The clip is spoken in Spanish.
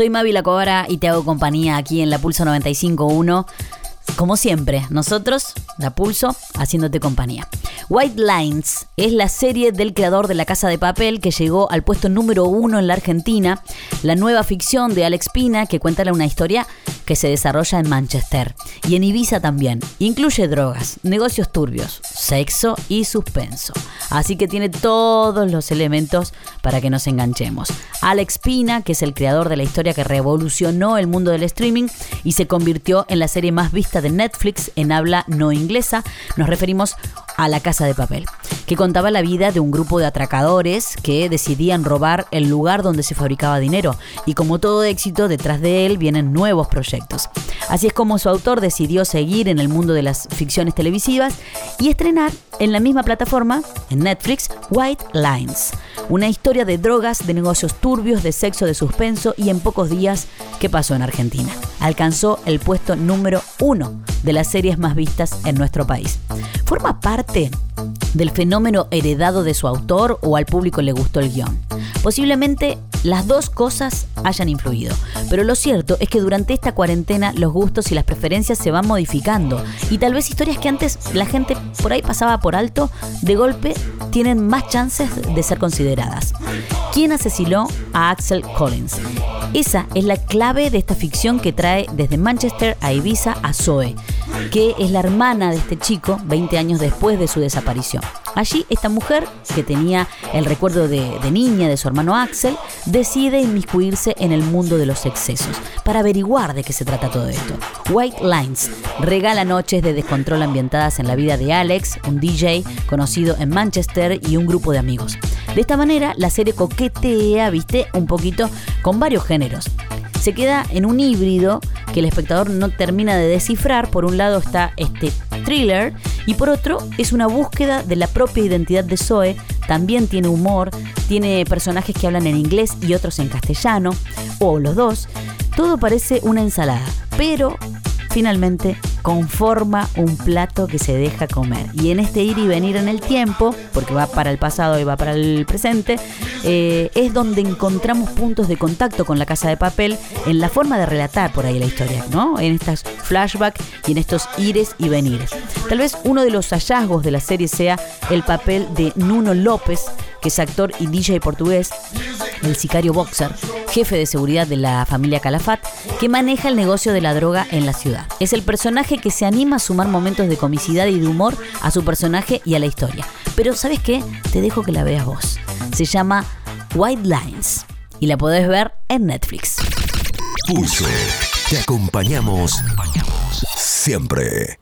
Soy Mavi La y te hago compañía aquí en la Pulso 951. Como siempre, nosotros, la Pulso, haciéndote compañía. White Lines es la serie del creador de La Casa de Papel que llegó al puesto número uno en la Argentina, la nueva ficción de Alex Pina que cuenta una historia que se desarrolla en Manchester y en Ibiza también. Incluye drogas, negocios turbios, sexo y suspenso. Así que tiene todos los elementos para que nos enganchemos. Alex Pina, que es el creador de la historia que revolucionó el mundo del streaming y se convirtió en la serie más vista de Netflix en habla no inglesa, nos referimos a La Casa de Papel, que contaba la vida de un grupo de atracadores que decidían robar el lugar donde se fabricaba dinero y como todo éxito detrás de él vienen nuevos proyectos. Así es como su autor decidió seguir en el mundo de las ficciones televisivas y estrenar en la misma plataforma, en Netflix, White Lines, una historia de drogas, de negocios turbios, de sexo, de suspenso y en pocos días, ¿qué pasó en Argentina? Alcanzó el puesto número uno de las series más vistas en nuestro país. Forma parte del fenómeno heredado de su autor o al público le gustó el guion. Posiblemente las dos cosas hayan influido, pero lo cierto es que durante esta cuarentena los gustos y las preferencias se van modificando y tal vez historias que antes la gente por ahí pasaba por alto, de golpe tienen más chances de ser consideradas. ¿Quién asesinó a Axel Collins? Esa es la clave de esta ficción que trae desde Manchester a Ibiza a Zoe, que es la hermana de este chico 20 años después de su desaparición. Allí esta mujer, que tenía el recuerdo de, niña de su hermano Axel, decide inmiscuirse en el mundo de los excesos para averiguar de qué se trata todo esto. White Lines regala noches de descontrol ambientadas en la vida de Alex, un DJ conocido en Manchester y un grupo de amigos. De esta manera, la serie coquetea, viste, un poquito con varios géneros se queda en un híbrido que el espectador no termina de descifrar. Por un lado está este thriller y por otro es una búsqueda de la propia identidad de Zoe. También tiene humor, tiene personajes que hablan en inglés y otros en castellano, o los dos. Todo parece una ensalada, pero finalmente conforma un plato que se deja comer. Y en este ir y venir en el tiempo, porque va para el pasado y va para el presente, eh, es donde encontramos puntos de contacto con la casa de papel en la forma de relatar por ahí la historia, ¿no? En estas flashbacks y en estos ires y venires. Tal vez uno de los hallazgos de la serie sea el papel de Nuno López, que es actor y DJ portugués, el sicario boxer, jefe de seguridad de la familia Calafat, que maneja el negocio de la droga en la ciudad. Es el personaje que se anima a sumar momentos de comicidad y de humor a su personaje y a la historia. Pero ¿sabes qué? Te dejo que la veas vos. Se llama White Lines y la podés ver en Netflix. Pulso. Te acompañamos siempre.